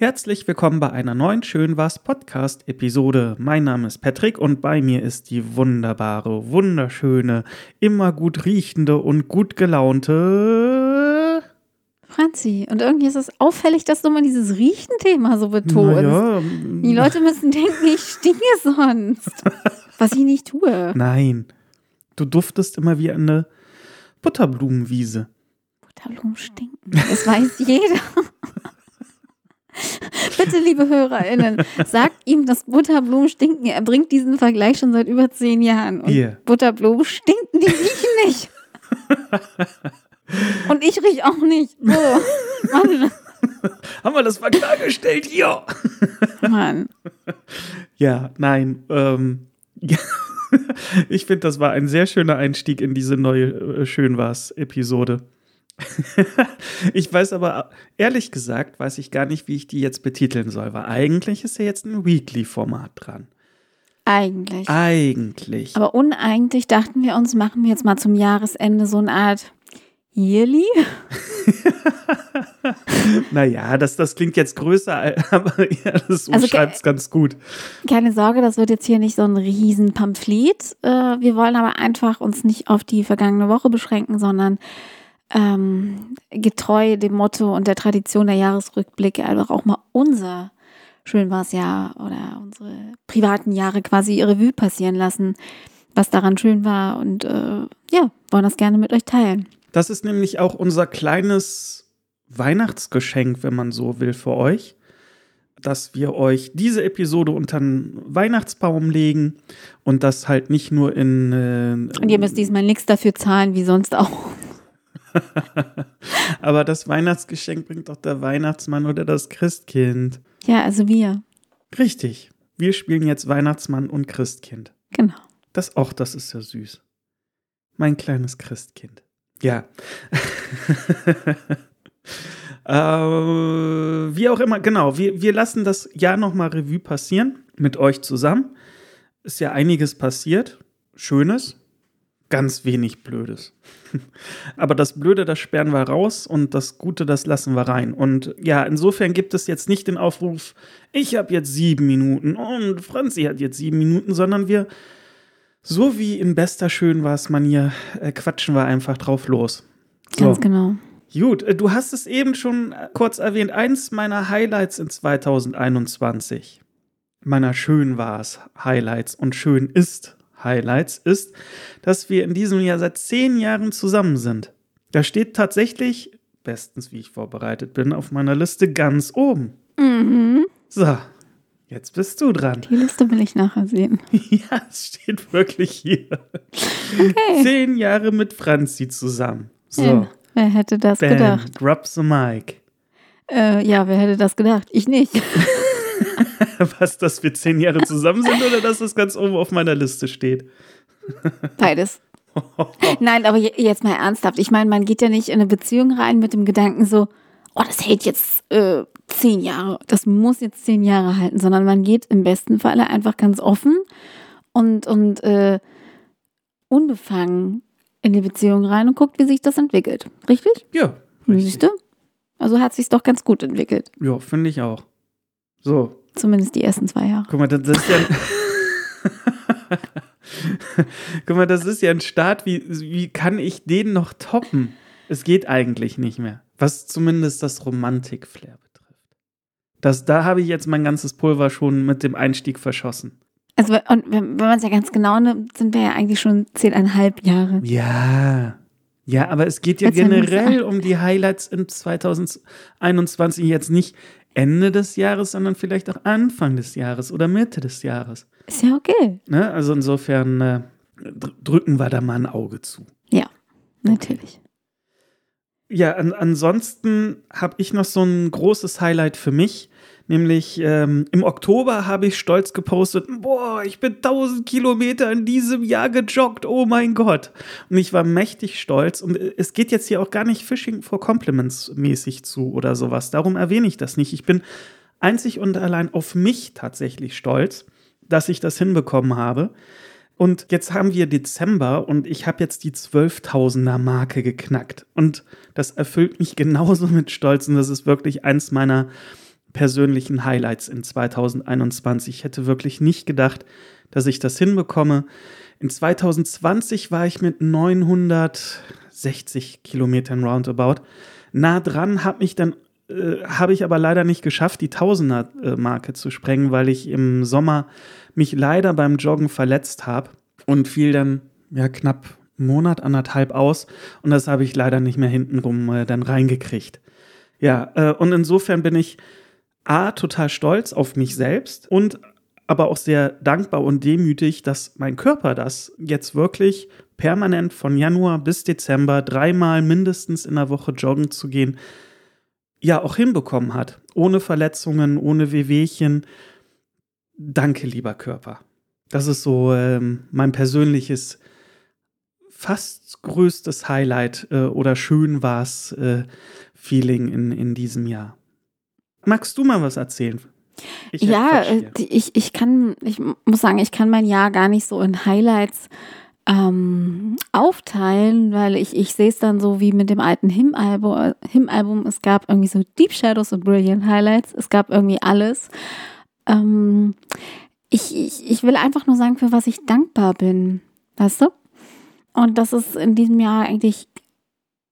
Herzlich willkommen bei einer neuen Schön was Podcast Episode. Mein Name ist Patrick und bei mir ist die wunderbare, wunderschöne, immer gut riechende und gut gelaunte Franzi. Und irgendwie ist es auffällig, dass du mal dieses Riechen-Thema so betonst. Ja, Die Leute müssen denken, ich stinke sonst. Was ich nicht tue. nein. Du duftest immer wie eine Butterblumenwiese. Butterblumen stinken. Das weiß jeder. Bitte, liebe HörerInnen, sagt ihm, dass Butterblumen stinken. Er bringt diesen Vergleich schon seit über zehn Jahren. Und Hier. Butterblumen stinken, die riechen nicht. Und ich riech auch nicht. So. Mann, Haben wir das mal klargestellt? Ja. Mann. Ja, nein. Ähm, ja. ich finde, das war ein sehr schöner Einstieg in diese neue äh, Schön war's Episode. ich weiß aber, ehrlich gesagt, weiß ich gar nicht, wie ich die jetzt betiteln soll, weil eigentlich ist ja jetzt ein Weekly-Format dran. Eigentlich. Eigentlich. Aber uneigentlich dachten wir uns, machen wir jetzt mal zum Jahresende so eine Art Yearly. naja, das, das klingt jetzt größer, aber ja, das Also, umschreibt es ganz gut. Keine Sorge, das wird jetzt hier nicht so ein riesen Pamphlet. Äh, wir wollen aber einfach uns nicht auf die vergangene Woche beschränken, sondern ähm, getreu dem Motto und der Tradition der Jahresrückblicke einfach auch mal unser schön war's Jahr oder unsere privaten Jahre quasi ihre Revue passieren lassen, was daran schön war und äh, ja, wollen das gerne mit euch teilen. Das ist nämlich auch unser kleines Weihnachtsgeschenk, wenn man so will, für euch. Dass wir euch diese Episode unter den Weihnachtsbaum legen und das halt nicht nur in. Äh, Und ihr müsst diesmal nichts dafür zahlen, wie sonst auch. aber das Weihnachtsgeschenk bringt doch der Weihnachtsmann oder das Christkind. Ja, also wir. Richtig. Wir spielen jetzt Weihnachtsmann und Christkind. Genau. Das auch, das ist ja süß. Mein kleines Christkind. Ja. äh, wie auch immer, genau. Wir, wir lassen das Jahr nochmal Revue passieren mit euch zusammen. Ist ja einiges passiert. Schönes, ganz wenig Blödes. Aber das Blöde, das sperren wir raus und das Gute, das lassen wir rein. Und ja, insofern gibt es jetzt nicht den Aufruf, ich habe jetzt sieben Minuten und Franzi hat jetzt sieben Minuten, sondern wir so wie in bester Schön war's Manier, äh, quatschen wir einfach drauf los. So, Ganz genau. gut. Äh, du hast es eben schon äh, kurz erwähnt. Eins meiner Highlights in 2021, meiner Schön war's Highlights und schön ist Highlights, ist, dass wir in diesem Jahr seit zehn Jahren zusammen sind. Da steht tatsächlich, bestens wie ich vorbereitet bin, auf meiner Liste ganz oben. Mhm. So, jetzt bist du dran. Die Liste will ich nachher sehen. Ja, es steht wirklich hier. Okay. Zehn Jahre mit Franzi zusammen. So, Ähm, wer hätte das bam, gedacht? grab the mic. Äh, ja, wer hätte das gedacht? Ich nicht. Was, dass wir zehn Jahre zusammen sind oder dass das ganz oben auf meiner Liste steht? Beides. Nein, aber je- jetzt mal ernsthaft. Ich meine, man geht ja nicht in eine Beziehung rein mit dem Gedanken so, oh, das hält jetzt äh, zehn Jahre, das muss jetzt zehn Jahre halten, sondern man geht im besten Falle einfach ganz offen und, und äh, unbefangen in die Beziehung rein und guckt, wie sich das entwickelt. Richtig? Ja, Siehst du? Also hat sich's doch ganz gut entwickelt. ja finde ich auch. So, Zumindest die ersten zwei Jahre. guck mal, das ist ja. ein- guck mal, das ist ja ein Start. Wie, wie kann ich den noch toppen? Es geht eigentlich nicht mehr. Was zumindest das Romantik-Flair betrifft. Das, da habe ich jetzt mein ganzes Pulver schon mit dem Einstieg verschossen. Also, und wenn, man es ja ganz genau nimmt, sind wir ja eigentlich schon zehneinhalb Jahre. Ja. Ja, aber es geht ja generell um die Highlights in 2021 jetzt nicht Ende des Jahres, sondern vielleicht auch Anfang des Jahres oder Mitte des Jahres. Ist ja okay. Ne? Also insofern äh, dr- drücken wir da mal ein Auge zu. Ja, natürlich. Ja, an, ansonsten habe ich noch so ein großes Highlight für mich. Nämlich ähm, im Oktober habe ich stolz gepostet, boah, ich bin 1000 Kilometer in diesem Jahr gejoggt, oh mein Gott. Und ich war mächtig stolz. Und äh, es geht jetzt hier auch gar nicht Fishing for Compliments mäßig zu oder sowas. Darum erwähne ich das nicht. Ich bin einzig und allein auf mich tatsächlich stolz, dass ich das hinbekommen habe. Und jetzt haben wir Dezember und ich habe jetzt die 12.000er Marke geknackt. Und das erfüllt mich genauso mit Stolz und das ist wirklich eins meiner persönlichen Highlights in 2021. Ich hätte wirklich nicht gedacht, dass ich das hinbekomme. In 2020 war ich mit 960 Kilometern roundabout nah dran, habe mich dann äh, habe ich aber leider nicht geschafft, die Tausender-Marke zu sprengen, weil ich im Sommer mich leider beim Joggen verletzt habe und fiel dann ja knapp einen Monat, anderthalb aus und das habe ich leider nicht mehr hintenrum äh, dann reingekriegt. Ja, äh, und insofern bin ich A, total stolz auf mich selbst und aber auch sehr dankbar und demütig, dass mein Körper das jetzt wirklich permanent von Januar bis Dezember dreimal mindestens in der Woche joggen zu gehen, ja auch hinbekommen hat. Ohne Verletzungen, ohne Wehwehchen. Danke, lieber Körper. Das ist so ähm, mein persönliches, fast größtes Highlight äh, oder schön war's äh, Feeling in, in diesem Jahr. Magst du mal was erzählen? Ich ja, ich, ich kann, ich muss sagen, ich kann mein Jahr gar nicht so in Highlights ähm, aufteilen, weil ich, ich sehe es dann so wie mit dem alten Him-Album. Him-Album. Es gab irgendwie so Deep Shadows und Brilliant Highlights. Es gab irgendwie alles. Ähm, ich, ich, ich will einfach nur sagen, für was ich dankbar bin. Weißt du? Und das ist in diesem Jahr eigentlich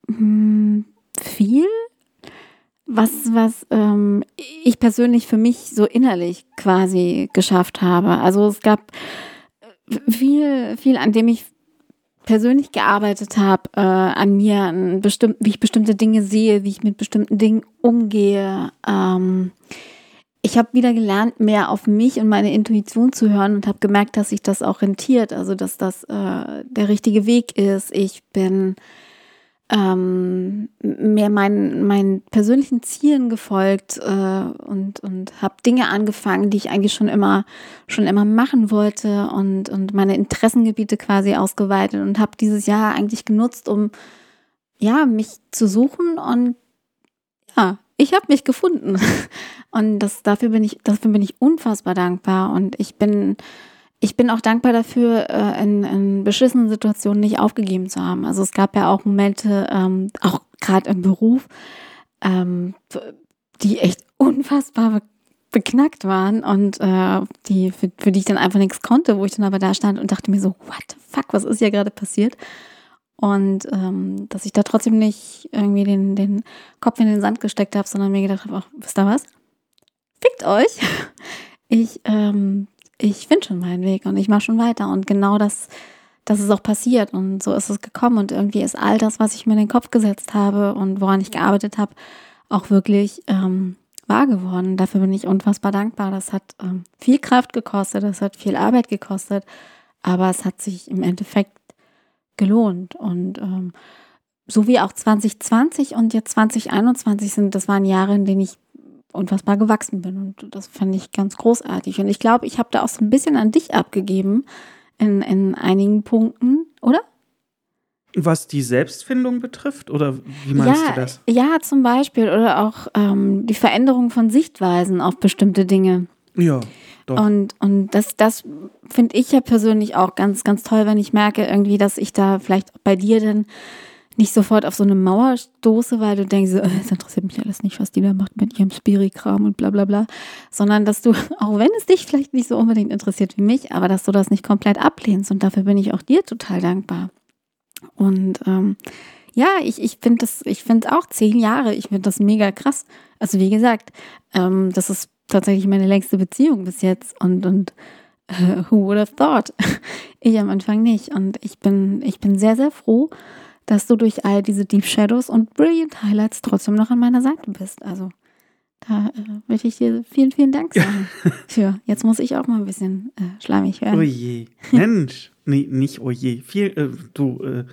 hm, viel was, was ähm, ich persönlich für mich so innerlich quasi geschafft habe. Also es gab viel, viel, an dem ich persönlich gearbeitet habe, äh, an mir, an bestimmt, wie ich bestimmte Dinge sehe, wie ich mit bestimmten Dingen umgehe. Ähm, ich habe wieder gelernt, mehr auf mich und meine Intuition zu hören und habe gemerkt, dass sich das auch rentiert, also dass das äh, der richtige Weg ist. Ich bin ähm, mehr meinen, meinen persönlichen Zielen gefolgt äh, und, und habe Dinge angefangen, die ich eigentlich schon immer, schon immer machen wollte und, und meine Interessengebiete quasi ausgeweitet und habe dieses Jahr eigentlich genutzt, um ja, mich zu suchen und ja, ich habe mich gefunden. Und das, dafür bin ich, dafür bin ich unfassbar dankbar. Und ich bin ich bin auch dankbar dafür, äh, in, in beschissenen Situationen nicht aufgegeben zu haben. Also es gab ja auch Momente, ähm, auch gerade im Beruf, ähm, die echt unfassbar beknackt waren und äh, die, für, für die ich dann einfach nichts konnte, wo ich dann aber da stand und dachte mir so, what the fuck, was ist hier gerade passiert? Und ähm, dass ich da trotzdem nicht irgendwie den, den Kopf in den Sand gesteckt habe, sondern mir gedacht habe, ach, wisst ihr was? Fickt euch. Ich ähm, ich finde schon meinen Weg und ich mache schon weiter. Und genau das, das ist auch passiert und so ist es gekommen. Und irgendwie ist all das, was ich mir in den Kopf gesetzt habe und woran ich gearbeitet habe, auch wirklich ähm, wahr geworden. Dafür bin ich unfassbar dankbar. Das hat ähm, viel Kraft gekostet, das hat viel Arbeit gekostet, aber es hat sich im Endeffekt gelohnt. Und ähm, so wie auch 2020 und jetzt 2021 sind, das waren Jahre, in denen ich unfassbar gewachsen bin. Und das fand ich ganz großartig. Und ich glaube, ich habe da auch so ein bisschen an dich abgegeben in, in einigen Punkten, oder? Was die Selbstfindung betrifft, oder wie meinst ja, du das? Ja, zum Beispiel. Oder auch ähm, die Veränderung von Sichtweisen auf bestimmte Dinge. Ja. Doch. Und, und das, das finde ich ja persönlich auch ganz, ganz toll, wenn ich merke irgendwie, dass ich da vielleicht bei dir dann nicht sofort auf so eine Mauer stoße, weil du denkst, äh, es interessiert mich alles nicht, was die da macht mit ihrem Spiri-Kram und bla bla bla, sondern dass du, auch wenn es dich vielleicht nicht so unbedingt interessiert wie mich, aber dass du das nicht komplett ablehnst und dafür bin ich auch dir total dankbar. Und ähm, ja, ich, ich finde das, ich finde auch zehn Jahre, ich finde das mega krass. Also wie gesagt, ähm, das ist tatsächlich meine längste Beziehung bis jetzt und, und uh, who would have thought? ich am Anfang nicht. Und ich bin, ich bin sehr, sehr froh, dass du durch all diese Deep Shadows und Brilliant Highlights trotzdem noch an meiner Seite bist. Also da äh, möchte ich dir vielen, vielen Dank sagen. für. Jetzt muss ich auch mal ein bisschen äh, schleimig werden. Oh je. Mensch. nee, nicht oh je. Viel, äh, du, äh,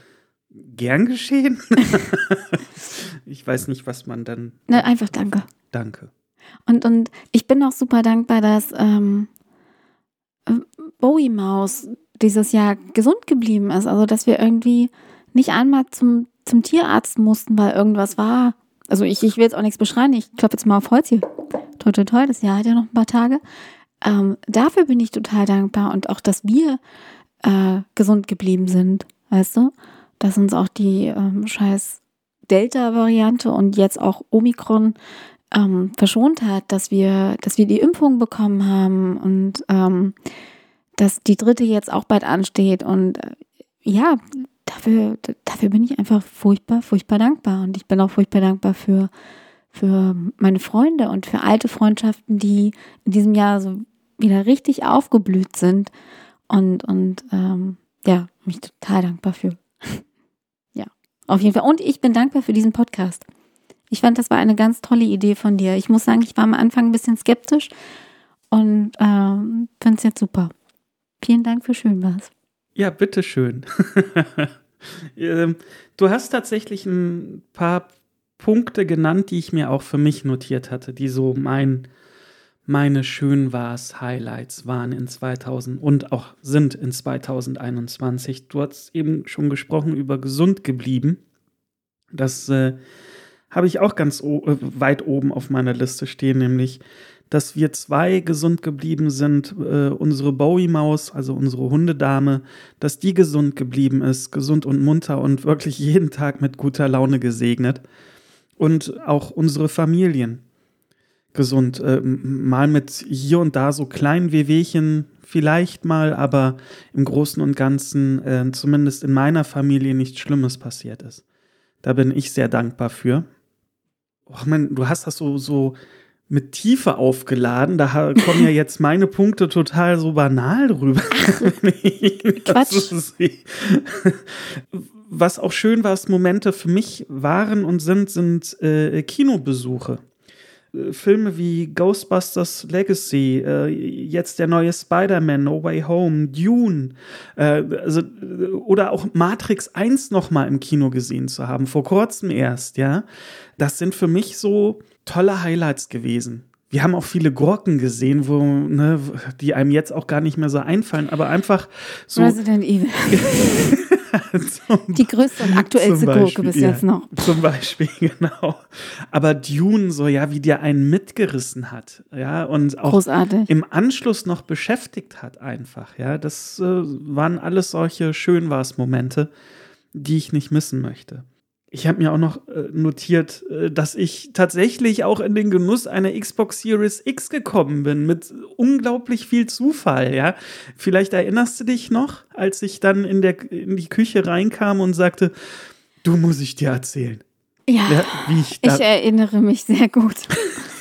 gern geschehen? ich weiß nicht, was man dann. Ne, einfach danke. Danke. Und, und ich bin auch super dankbar, dass ähm, Bowie Maus dieses Jahr gesund geblieben ist. Also, dass wir irgendwie nicht einmal zum, zum Tierarzt mussten, weil irgendwas war. Also ich, ich will jetzt auch nichts beschreien, ich klopfe jetzt mal auf Holz hier. Toi, toi, toi, das Jahr hat ja noch ein paar Tage. Ähm, dafür bin ich total dankbar und auch, dass wir äh, gesund geblieben sind, weißt du? Dass uns auch die ähm, scheiß Delta-Variante und jetzt auch Omikron ähm, verschont hat, dass wir, dass wir die Impfung bekommen haben und ähm, dass die dritte jetzt auch bald ansteht. Und äh, ja, dafür, dafür bin ich einfach furchtbar, furchtbar dankbar. Und ich bin auch furchtbar dankbar für, für meine Freunde und für alte Freundschaften, die in diesem Jahr so wieder richtig aufgeblüht sind. Und, und ähm, ja, mich total dankbar für. ja, auf jeden Fall. Und ich bin dankbar für diesen Podcast. Ich fand, das war eine ganz tolle Idee von dir. Ich muss sagen, ich war am Anfang ein bisschen skeptisch und ähm, finde es jetzt super. Vielen Dank für schön was. Ja, bitteschön. Ähm, du hast tatsächlich ein paar Punkte genannt, die ich mir auch für mich notiert hatte, die so mein, meine schön war's Highlights waren in 2000 und auch sind in 2021. Du hast eben schon gesprochen über gesund geblieben. Das äh, habe ich auch ganz äh, weit oben auf meiner Liste stehen, nämlich dass wir zwei gesund geblieben sind, äh, unsere Bowie-Maus, also unsere Hundedame, dass die gesund geblieben ist, gesund und munter und wirklich jeden Tag mit guter Laune gesegnet. Und auch unsere Familien gesund. Äh, mal mit hier und da so kleinen Wehwehchen vielleicht mal, aber im Großen und Ganzen, äh, zumindest in meiner Familie, nichts Schlimmes passiert ist. Da bin ich sehr dankbar für. Oh man, du hast das so, so mit Tiefe aufgeladen. Da kommen ja jetzt meine Punkte total so banal drüber. Quatsch. Was auch schön war, Momente für mich waren und sind, sind äh, Kinobesuche. Äh, Filme wie Ghostbusters Legacy, äh, jetzt der neue Spider-Man, No Way Home, Dune, äh, also, äh, oder auch Matrix 1 nochmal im Kino gesehen zu haben, vor kurzem erst, ja. Das sind für mich so tolle Highlights gewesen. Wir haben auch viele Gurken gesehen, wo, ne, die einem jetzt auch gar nicht mehr so einfallen, aber einfach so. Resident Evil. die größte und aktuellste Beispiel, Gurke bis ja, jetzt noch. Zum Beispiel, genau. Aber Dune, so ja, wie der einen mitgerissen hat, ja, und auch Großartig. im Anschluss noch beschäftigt hat, einfach, ja. Das äh, waren alles solche Schönwars-Momente, die ich nicht missen möchte ich habe mir auch noch äh, notiert, äh, dass ich tatsächlich auch in den Genuss einer Xbox Series X gekommen bin, mit unglaublich viel Zufall, ja. Vielleicht erinnerst du dich noch, als ich dann in, der, in die Küche reinkam und sagte, du muss ich dir erzählen. Ja, ja ich, ich, erinnere mich sehr gut.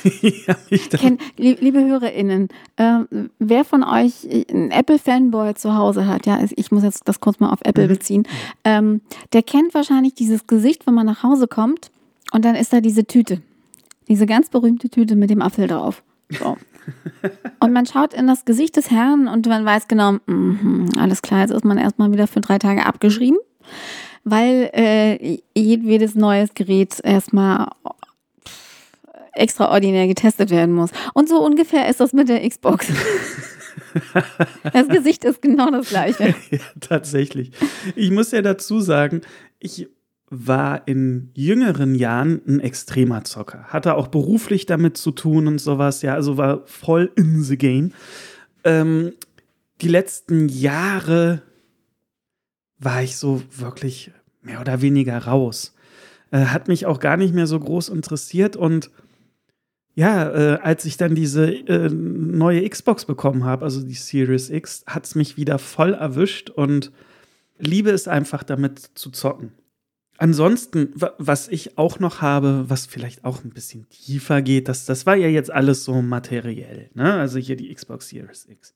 ja, Kenn, liebe HörerInnen, äh, wer von euch einen Apple-Fanboy zu Hause hat, ja, ich muss jetzt das kurz mal auf Apple mhm. beziehen, ähm, der kennt wahrscheinlich dieses Gesicht, wenn man nach Hause kommt und dann ist da diese Tüte. Diese ganz berühmte Tüte mit dem Apfel drauf. So. Und man schaut in das Gesicht des Herrn und man weiß genau, mm, alles klar, jetzt ist man erstmal wieder für drei Tage abgeschrieben weil äh, jedes neues Gerät erstmal extraordinär getestet werden muss. Und so ungefähr ist das mit der Xbox. das Gesicht ist genau das gleiche. ja, tatsächlich. Ich muss ja dazu sagen, ich war in jüngeren Jahren ein extremer Zocker. Hatte auch beruflich damit zu tun und sowas. Ja, also war voll in the game. Ähm, die letzten Jahre war ich so wirklich mehr oder weniger raus. Äh, hat mich auch gar nicht mehr so groß interessiert und ja, äh, als ich dann diese äh, neue Xbox bekommen habe, also die Series X, hat es mich wieder voll erwischt und liebe es einfach damit zu zocken. Ansonsten, was ich auch noch habe, was vielleicht auch ein bisschen tiefer geht, das, das war ja jetzt alles so materiell, ne? Also hier die Xbox Series X.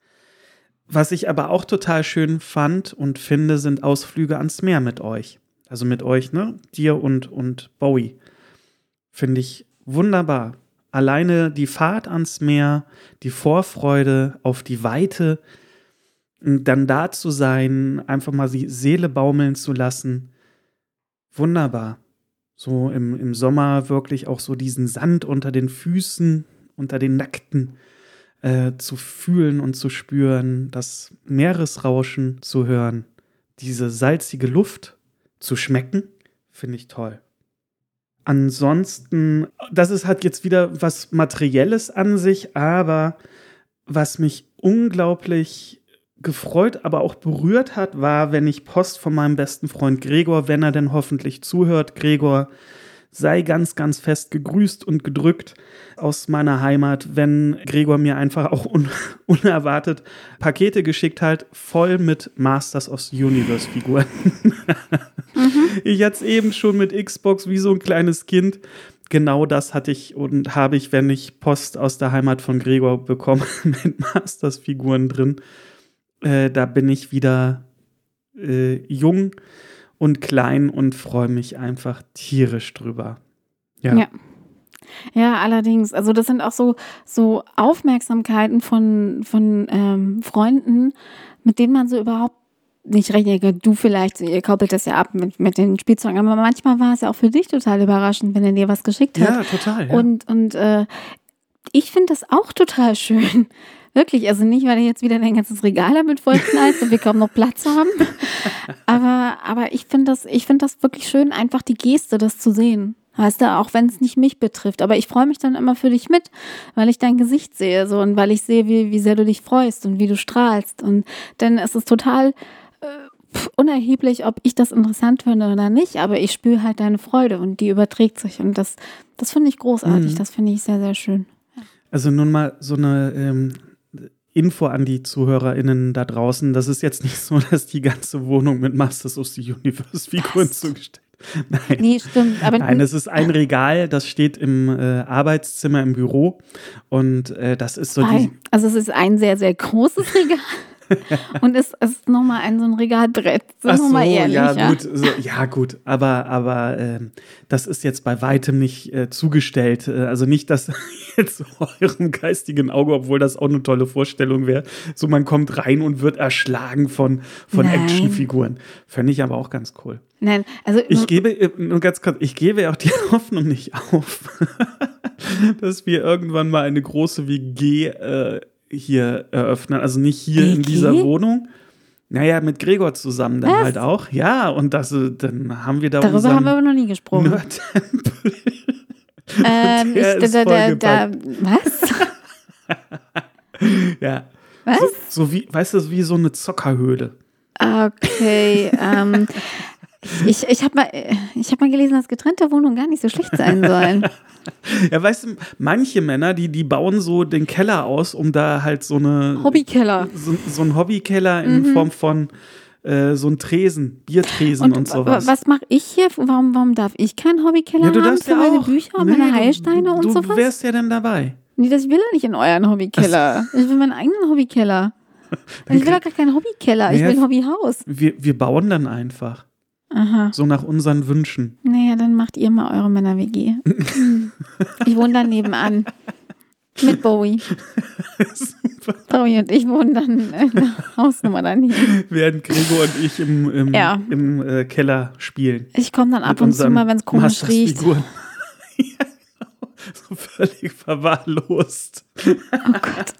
Was ich aber auch total schön fand und finde, sind Ausflüge ans Meer mit euch. Also mit euch, ne? Dir und, und Bowie. Finde ich wunderbar. Alleine die Fahrt ans Meer, die Vorfreude auf die Weite, dann da zu sein, einfach mal die Seele baumeln zu lassen. Wunderbar. So im, im Sommer wirklich auch so diesen Sand unter den Füßen, unter den Nackten äh, zu fühlen und zu spüren, das Meeresrauschen zu hören, diese salzige Luft zu schmecken, finde ich toll. Ansonsten, das ist halt jetzt wieder was Materielles an sich, aber was mich unglaublich gefreut, aber auch berührt hat, war, wenn ich Post von meinem besten Freund Gregor, wenn er denn hoffentlich zuhört, Gregor, sei ganz, ganz fest gegrüßt und gedrückt aus meiner Heimat, wenn Gregor mir einfach auch un unerwartet Pakete geschickt hat, voll mit Masters of the Universe Figuren. mhm. Ich hatte es eben schon mit Xbox wie so ein kleines Kind. Genau das hatte ich und habe ich, wenn ich Post aus der Heimat von Gregor bekomme, mit Masters Figuren drin. Äh, da bin ich wieder äh, jung und klein und freue mich einfach tierisch drüber. Ja. ja. Ja, allerdings. Also das sind auch so, so Aufmerksamkeiten von, von ähm, Freunden, mit denen man so überhaupt nicht rechnet. Du vielleicht, ihr koppelt das ja ab mit, mit den Spielzeugen, aber manchmal war es ja auch für dich total überraschend, wenn er dir was geschickt hat. Ja, total. Ja. Und, und äh, ich finde das auch total schön. Wirklich, also nicht, weil er jetzt wieder dein ganzes Regal damit vollknallst und wir kaum noch Platz haben. aber, aber ich finde das, ich finde das wirklich schön, einfach die Geste, das zu sehen. Weißt du, auch wenn es nicht mich betrifft. Aber ich freue mich dann immer für dich mit, weil ich dein Gesicht sehe so und weil ich sehe, wie, wie sehr du dich freust und wie du strahlst. Und denn es ist total äh, unerheblich, ob ich das interessant finde oder nicht, aber ich spüre halt deine Freude und die überträgt sich. Und das, das finde ich großartig. Mhm. Das finde ich sehr, sehr schön. Also nun mal so eine ähm, Info an die ZuhörerInnen da draußen. Das ist jetzt nicht so, dass die ganze Wohnung mit Masters of the Universe Figuren zugestellt Nein. Nee, stimmt. Aber Nein, es ist ein Regal, das steht im äh, Arbeitszimmer im Büro. Und äh, das ist so die. Also, es ist ein sehr, sehr großes Regal. und es ist nochmal ein so ein Regalbrett. Sind Ach so, ehrlich, ja, ja, gut. So, ja, gut. Aber, aber äh, das ist jetzt bei weitem nicht äh, zugestellt. Äh, also nicht, dass jetzt eurem geistigen Auge, obwohl das auch eine tolle Vorstellung wäre, so man kommt rein und wird erschlagen von, von Actionfiguren. Fände ich aber auch ganz cool. Nein, also. Ich gebe, äh, nur ganz kurz, ich gebe auch die Hoffnung nicht auf, dass wir irgendwann mal eine große WG äh, hier eröffnen. Also nicht hier okay. in dieser Wohnung. Naja, mit Gregor zusammen dann Was? halt auch. Ja, und das, äh, dann haben wir da Darüber haben wir aber noch nie gesprochen. ähm, ich, da, da, da, was? ja. Was? So, so, wie, weißt du, wie so eine Zockerhöhle. Okay. ähm, ich ich habe mal, hab mal gelesen, dass getrennte Wohnungen gar nicht so schlecht sein sollen. Ja, weißt du, manche Männer, die, die bauen so den Keller aus, um da halt so eine. Hobbykeller. So, so ein Hobbykeller in mhm. Form von äh, so ein Tresen, Biertresen und, und sowas. Was mache ich hier? Warum, warum darf ich keinen Hobbykeller ja, du haben für ja meine auch. Bücher und nee, meine Heilsteine du, und sowas? Du wärst ja dann dabei. Nee, das will er nicht in euren Hobbykeller. Ich will meinen eigenen Hobbykeller. ich will doch gar keinen Hobbykeller, ich will ein Hobbyhaus. Wir, wir bauen dann einfach. Aha. So nach unseren Wünschen. Naja, dann macht ihr mal eure Männer-WG. ich wohne dann nebenan. Mit Bowie. Super. Bowie und ich wohnen dann in der Hausnummer daneben. Während Gregor und ich im, im, ja. im äh, Keller spielen. Ich komme dann ab und zu mal, wenn es komisch riecht. ja, genau. so völlig verwahrlost. Oh Gott.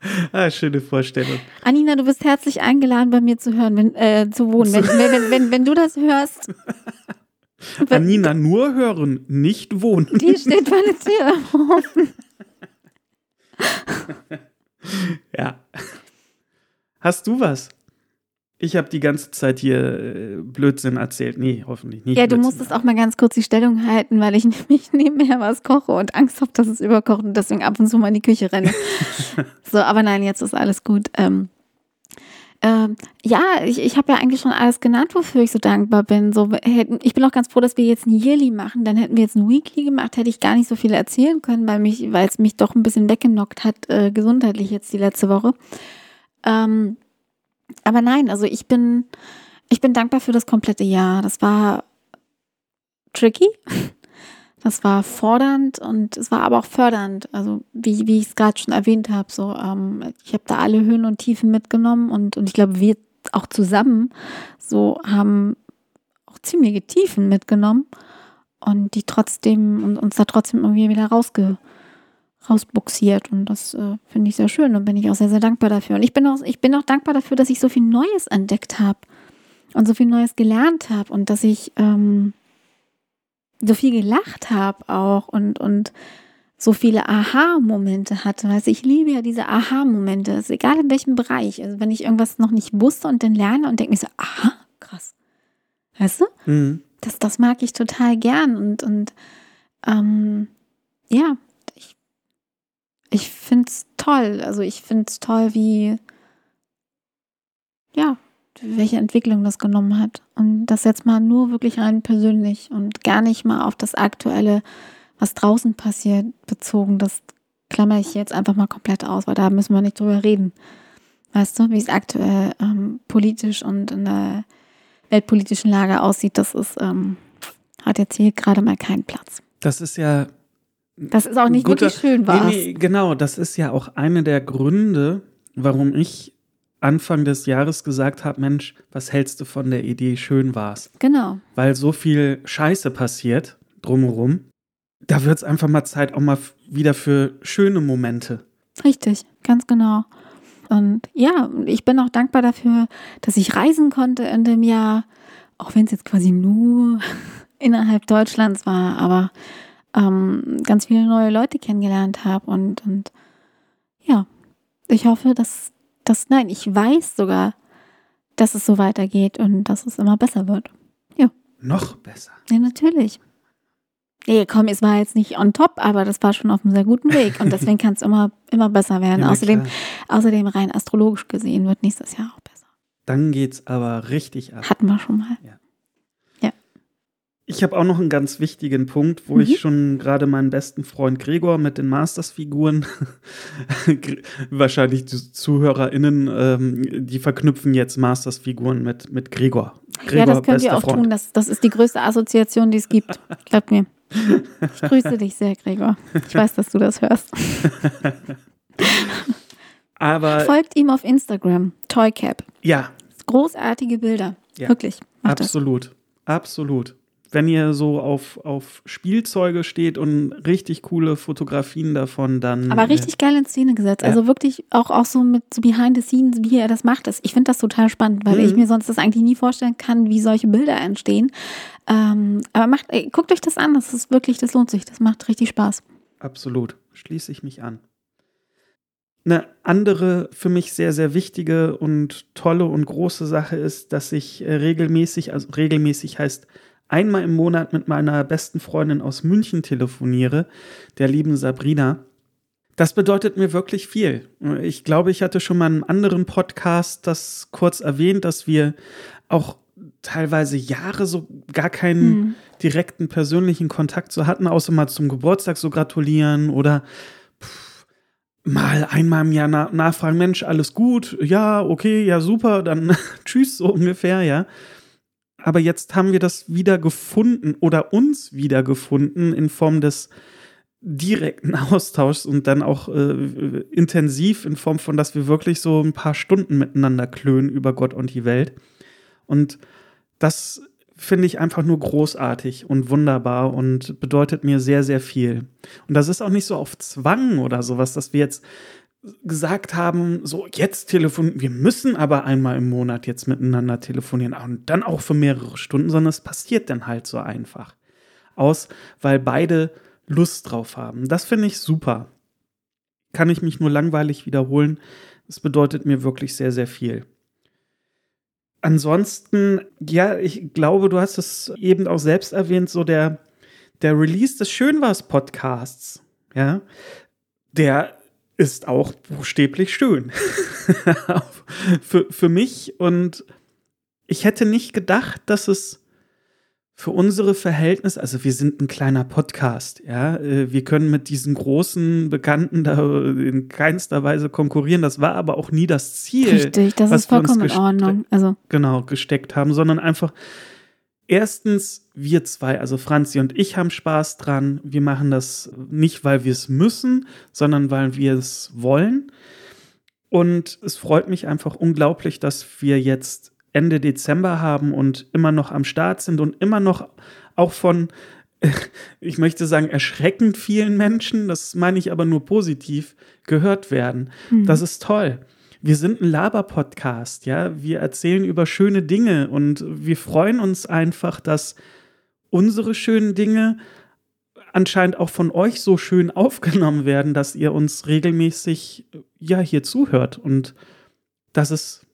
Ah, schöne Vorstellung. Anina, du bist herzlich eingeladen, bei mir zu hören, wenn, äh, zu wohnen. Wenn, wenn, wenn, wenn, du das hörst. Anina, nur hören, nicht wohnen. Die steht meine Tür offen. ja. Hast du was? Ich habe die ganze Zeit hier äh, Blödsinn erzählt. Nee, hoffentlich nicht. Ja, du Blödsinn. musstest auch mal ganz kurz die Stellung halten, weil ich nämlich nebenher was koche und Angst habe, dass es überkocht und deswegen ab und zu mal in die Küche renne. so, aber nein, jetzt ist alles gut. Ähm, ähm, ja, ich, ich habe ja eigentlich schon alles genannt, wofür ich so dankbar bin. So, hätten, ich bin auch ganz froh, dass wir jetzt ein Yearly machen. Dann hätten wir jetzt ein Weekly gemacht, hätte ich gar nicht so viel erzählen können, weil mich, weil es mich doch ein bisschen weggenockt hat, äh, gesundheitlich jetzt die letzte Woche. Ähm, aber nein, also ich bin, ich bin dankbar für das komplette Jahr. Das war tricky. Das war fordernd und es war aber auch fördernd. Also wie, wie ich es gerade schon erwähnt habe, so ähm, ich habe da alle Höhen und Tiefen mitgenommen und, und ich glaube, wir auch zusammen so haben auch ziemliche Tiefen mitgenommen und die trotzdem und uns da trotzdem irgendwie wieder rausge, rausbuxiert. Und das äh, finde ich sehr schön und bin ich auch sehr, sehr dankbar dafür. Und ich bin auch, ich bin auch dankbar dafür, dass ich so viel Neues entdeckt habe und so viel Neues gelernt habe und dass ich ähm, so viel gelacht habe auch und, und so viele Aha-Momente hatte. Weißt ich liebe ja diese Aha-Momente. ist egal in welchem Bereich. Also wenn ich irgendwas noch nicht wusste und dann lerne und denke mir so, aha, krass. Weißt du? Mhm. das, das mag ich total gern und, und ähm, ja, ich, finde es toll. Also ich finde es toll, wie, ja, welche Entwicklung das genommen hat. Und das jetzt mal nur wirklich rein persönlich und gar nicht mal auf das Aktuelle, was draußen passiert, bezogen. Das klammer ich jetzt einfach mal komplett aus, weil da müssen wir nicht drüber reden. Weißt du, wie es aktuell ähm, politisch und in der weltpolitischen Lage aussieht, das ist, ähm, hat jetzt hier gerade mal keinen Platz. Das ist ja. Das ist auch nicht guter, wirklich schön, war. Nee, nee, genau, das ist ja auch einer der Gründe, warum ich Anfang des Jahres gesagt habe, Mensch, was hältst du von der Idee, schön war's? Genau. Weil so viel Scheiße passiert drumherum. Da wird es einfach mal Zeit auch mal wieder für schöne Momente. Richtig, ganz genau. Und ja, ich bin auch dankbar dafür, dass ich reisen konnte in dem Jahr, auch wenn es jetzt quasi nur innerhalb Deutschlands war, aber ähm, ganz viele neue Leute kennengelernt habe und, und ja, ich hoffe, dass das, nein, ich weiß sogar, dass es so weitergeht und dass es immer besser wird. Ja. Noch besser. Ja, natürlich. Nee, komm, es war jetzt nicht on top, aber das war schon auf einem sehr guten Weg und deswegen kann es immer, immer besser werden. Ja, außerdem, außerdem rein astrologisch gesehen wird nächstes Jahr auch besser. Dann geht's aber richtig ab. Hatten wir schon mal. Ja. Ich habe auch noch einen ganz wichtigen Punkt, wo mhm. ich schon gerade meinen besten Freund Gregor mit den Masters-Figuren, wahrscheinlich die ZuhörerInnen, ähm, die verknüpfen jetzt Masters-Figuren mit, mit Gregor. Gregor. Ja, das könnt ihr auch Freund. tun. Das, das ist die größte Assoziation, die es gibt. Glaubt mir. Ich grüße dich sehr, Gregor. Ich weiß, dass du das hörst. Aber Folgt ihm auf Instagram, Toycap. Ja. Großartige Bilder. Ja. Wirklich. Absolut. Das. Absolut wenn ihr so auf, auf Spielzeuge steht und richtig coole Fotografien davon, dann. Aber richtig geil in Szene gesetzt. Ja. Also wirklich auch, auch so mit so behind the scenes, wie er das macht. Ich finde das total spannend, weil mhm. ich mir sonst das eigentlich nie vorstellen kann, wie solche Bilder entstehen. Ähm, aber macht, ey, guckt euch das an. Das ist wirklich, das lohnt sich. Das macht richtig Spaß. Absolut. Schließe ich mich an. Eine andere für mich sehr, sehr wichtige und tolle und große Sache ist, dass ich äh, regelmäßig, also regelmäßig heißt einmal im Monat mit meiner besten Freundin aus München telefoniere, der lieben Sabrina. Das bedeutet mir wirklich viel. Ich glaube, ich hatte schon mal in einem anderen Podcast das kurz erwähnt, dass wir auch teilweise Jahre so gar keinen mhm. direkten persönlichen Kontakt so hatten, außer mal zum Geburtstag so gratulieren oder pff, mal einmal im Jahr na nachfragen, Mensch, alles gut, ja, okay, ja, super, dann tschüss, so ungefähr, ja aber jetzt haben wir das wieder gefunden oder uns wieder gefunden in Form des direkten Austauschs und dann auch äh, intensiv in Form von, dass wir wirklich so ein paar Stunden miteinander klönen über Gott und die Welt. Und das finde ich einfach nur großartig und wunderbar und bedeutet mir sehr, sehr viel. Und das ist auch nicht so auf Zwang oder sowas, dass wir jetzt gesagt haben, so jetzt telefonieren, wir müssen aber einmal im Monat jetzt miteinander telefonieren und dann auch für mehrere Stunden, sondern es passiert dann halt so einfach. Aus, weil beide Lust drauf haben. Das finde ich super. Kann ich mich nur langweilig wiederholen. Es bedeutet mir wirklich sehr, sehr viel. Ansonsten, ja, ich glaube, du hast es eben auch selbst erwähnt, so der, der Release des Schönwas Podcasts, ja, der ist auch buchstäblich schön. für, für mich und ich hätte nicht gedacht, dass es für unsere Verhältnisse, also wir sind ein kleiner Podcast, ja, äh, wir können mit diesen großen Bekannten da in keinster Weise konkurrieren. Das war aber auch nie das Ziel. Richtig, das ist vollkommen in Ordnung. Also genau gesteckt haben, sondern einfach erstens, wir zwei, also Franzi und ich haben Spaß dran. Wir machen das nicht, weil wir es müssen, sondern weil wir es wollen. Und es freut mich einfach unglaublich, dass wir jetzt Ende Dezember haben und immer noch am Start sind und immer noch auch von, ich möchte sagen, erschreckend vielen Menschen, das meine ich aber nur positiv, gehört werden. Mhm. Das ist toll wir sind ein Laber-Podcast, ja. Wir erzählen über schöne Dinge und wir freuen uns einfach, dass unsere schönen Dinge anscheinend auch von euch so schön aufgenommen werden, dass ihr uns regelmäßig ja hier zuhört und das ist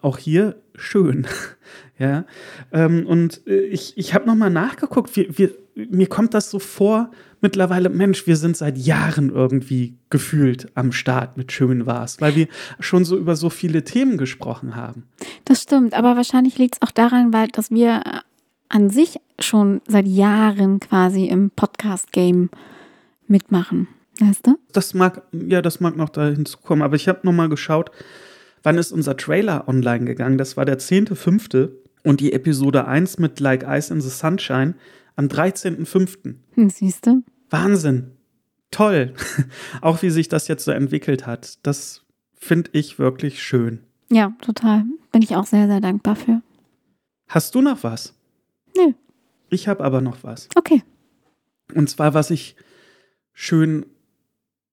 auch hier schön. ja. Ähm, und äh, ich, ich habe nochmal nachgeguckt, wir, wir, mir kommt das so vor, mittlerweile, Mensch, wir sind seit Jahren irgendwie gefühlt am Start mit Schön war's, weil wir schon so über so viele Themen gesprochen haben. Das stimmt, aber wahrscheinlich liegt es auch daran, weil dass wir an sich schon seit Jahren quasi im Podcast-Game mitmachen. Weißt du? Das mag, ja, das mag noch da hinzukommen, aber ich habe nochmal geschaut, wann ist unser Trailer online gegangen? Das war der 10.5. und die Episode 1 mit Like Ice in the Sunshine am 13.05. Hm, siehst du? Wahnsinn. Toll. Auch wie sich das jetzt so entwickelt hat. Das finde ich wirklich schön. Ja, total. Bin ich auch sehr, sehr dankbar für. Hast du noch was? Nö. Ich habe aber noch was. Okay. Und zwar, was ich schön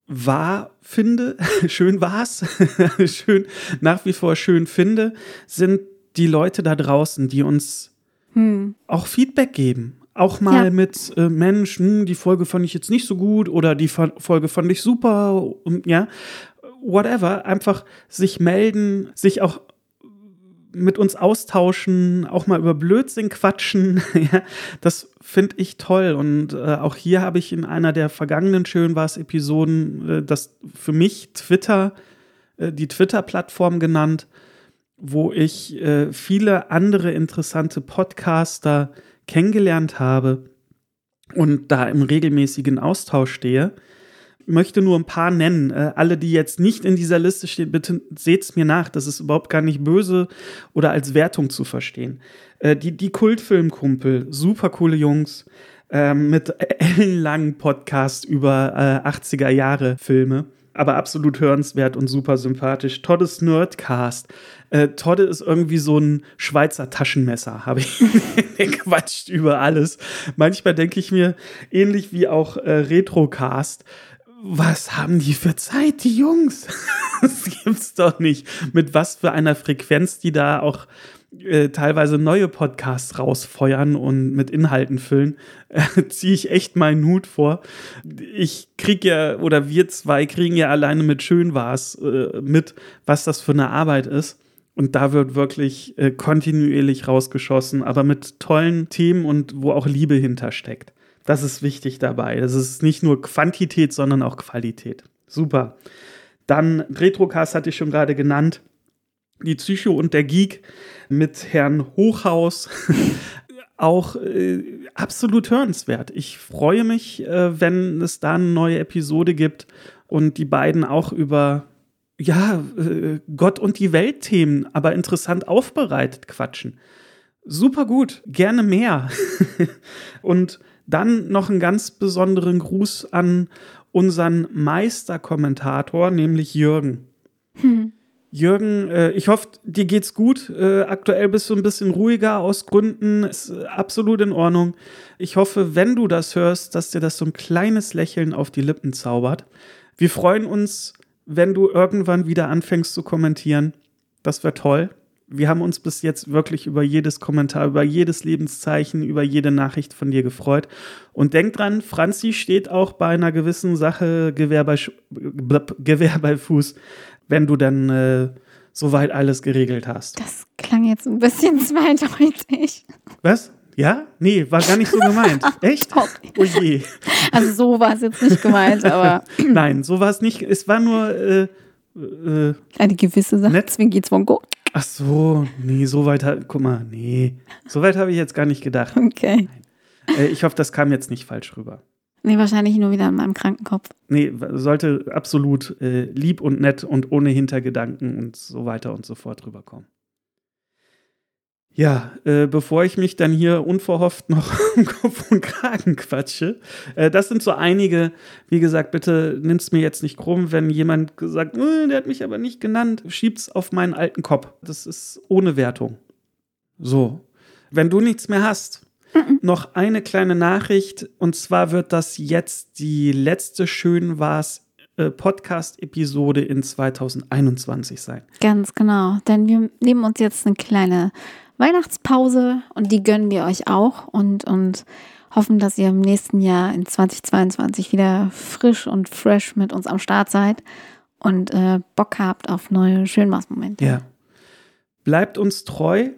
wahr finde, schön war's, schön, nach wie vor schön finde, sind die Leute da draußen, die uns hm. auch Feedback geben. Auch mal ja. mit äh, Mensch, hm, die Folge fand ich jetzt nicht so gut oder die Folge fand ich super, und, ja, whatever. Einfach sich melden, sich auch mit uns austauschen, auch mal über Blödsinn quatschen. ja, das finde ich toll. Und äh, auch hier habe ich in einer der vergangenen Schön war Episoden äh, das für mich Twitter, äh, die Twitter-Plattform genannt, wo ich äh, viele andere interessante Podcaster kennengelernt habe und da im regelmäßigen Austausch stehe möchte nur ein paar nennen. Äh, alle, die jetzt nicht in dieser Liste stehen, bitte seht's mir nach. Das ist überhaupt gar nicht böse oder als Wertung zu verstehen. Äh, die, die Kultfilmkumpel, super coole Jungs, äh, mit ellenlangen Podcast über äh, 80er Jahre Filme. Aber absolut hörenswert und super sympathisch. Toddes Nerdcast. Äh, Todde ist irgendwie so ein Schweizer Taschenmesser, habe ich. Der quatscht über alles. Manchmal denke ich mir, ähnlich wie auch äh, Retrocast, was haben die für Zeit, die Jungs? das gibt's doch nicht. Mit was für einer Frequenz die da auch äh, teilweise neue Podcasts rausfeuern und mit Inhalten füllen, äh, ziehe ich echt meinen Hut vor. Ich kriege ja, oder wir zwei kriegen ja alleine mit Schön war's äh, mit, was das für eine Arbeit ist. Und da wird wirklich äh, kontinuierlich rausgeschossen, aber mit tollen Themen und wo auch Liebe hintersteckt. Das ist wichtig dabei. Das ist nicht nur Quantität, sondern auch Qualität. Super. Dann Retrocast hatte ich schon gerade genannt. Die Psycho und der Geek mit Herrn Hochhaus. auch äh, absolut hörenswert. Ich freue mich, äh, wenn es da eine neue Episode gibt und die beiden auch über ja, äh, Gott und die Welt-Themen, aber interessant aufbereitet quatschen. Super gut, gerne mehr. und dann noch einen ganz besonderen Gruß an unseren Meisterkommentator, nämlich Jürgen. Hm. Jürgen, äh, ich hoffe, dir geht's gut. Äh, aktuell bist du ein bisschen ruhiger aus Gründen. Ist absolut in Ordnung. Ich hoffe, wenn du das hörst, dass dir das so ein kleines Lächeln auf die Lippen zaubert. Wir freuen uns, wenn du irgendwann wieder anfängst zu kommentieren. Das wäre toll wir haben uns bis jetzt wirklich über jedes Kommentar, über jedes Lebenszeichen, über jede Nachricht von dir gefreut. Und denk dran, Franzi steht auch bei einer gewissen Sache Gewehr bei, Gewehr bei Fuß, wenn du dann äh, soweit alles geregelt hast. Das klang jetzt ein bisschen zweideutig. Was? Ja? Nee, war gar nicht so gemeint. Echt? Oh je. Also so war es jetzt nicht gemeint, aber. Nein, so war es nicht. Es war nur äh, äh, eine gewisse Sache. Nett. Zwingi Zwongo. Ach so, nee, so weit, guck mal, nee, so weit habe ich jetzt gar nicht gedacht. Okay. Äh, ich hoffe, das kam jetzt nicht falsch rüber. Nee, wahrscheinlich nur wieder in meinem Krankenkopf. Nee, sollte absolut äh, lieb und nett und ohne Hintergedanken und so weiter und so fort rüberkommen. Ja, äh, bevor ich mich dann hier unverhofft noch um Kopf und Kragen quatsche, äh, das sind so einige, wie gesagt, bitte nimm's mir jetzt nicht krumm, wenn jemand gesagt, äh, der hat mich aber nicht genannt, schieb's auf meinen alten Kopf. Das ist ohne Wertung. So, wenn du nichts mehr hast, noch eine kleine Nachricht und zwar wird das jetzt die letzte Schön war's äh, Podcast-Episode in 2021 sein. Ganz genau, denn wir nehmen uns jetzt eine kleine Weihnachtspause und die gönnen wir euch auch und, und hoffen, dass ihr im nächsten Jahr in 2022 wieder frisch und fresh mit uns am Start seid und äh, Bock habt auf neue Schönmaßmomente. Ja. Bleibt uns treu.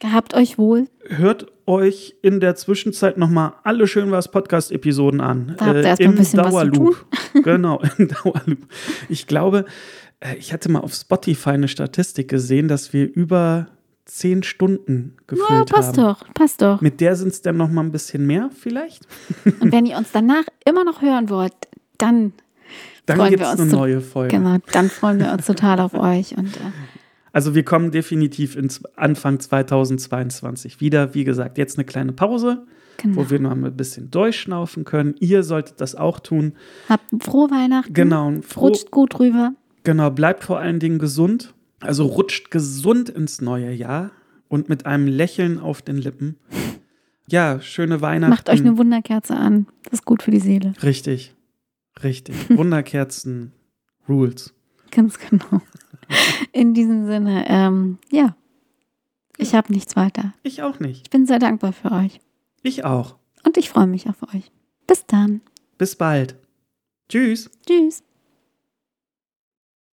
Gehabt euch wohl. Hört euch in der Zwischenzeit nochmal alle schön was Podcast-Episoden an. Da habt ihr erst mal ein bisschen was zu Dauerloop. genau, im Dauerloop. Ich glaube, äh, ich hatte mal auf Spotify eine Statistik gesehen, dass wir über zehn Stunden gefüllt Ja, passt haben. doch, passt doch. Mit der sind es dann noch mal ein bisschen mehr vielleicht. Und wenn ihr uns danach immer noch hören wollt, dann Dann Freuen gibt wir uns eine neue Folge. genau, dann freuen wir uns total auf euch und äh, Also wir kommen definitiv ins Anfang 2022 wieder. Wie gesagt, jetzt eine kleine Pause, genau. wo wir noch mal ein bisschen durchschnaufen können. Ihr solltet das auch tun. Habt frohe Weihnachten. Genau. und Froh, Rutscht gut rüber. genau, bleibt vor allen Dingen gesund. Also rutscht gesund ins neue Jahr und mit einem Lächeln auf den Lippen. Ja, schöne Weihnachten. Macht euch eine Wunderkerze an. Das ist gut für die Seele. Richtig. Richtig. Wunderkerzen Rules. Ganz genau. In diesem Sinne, ähm, ja. Ich habe nichts weiter. Ich auch nicht. Ich bin sehr dankbar für euch. Ich auch. Und ich freue mich auf euch. Bis dann. Bis bald. Tschüss. Tschüss.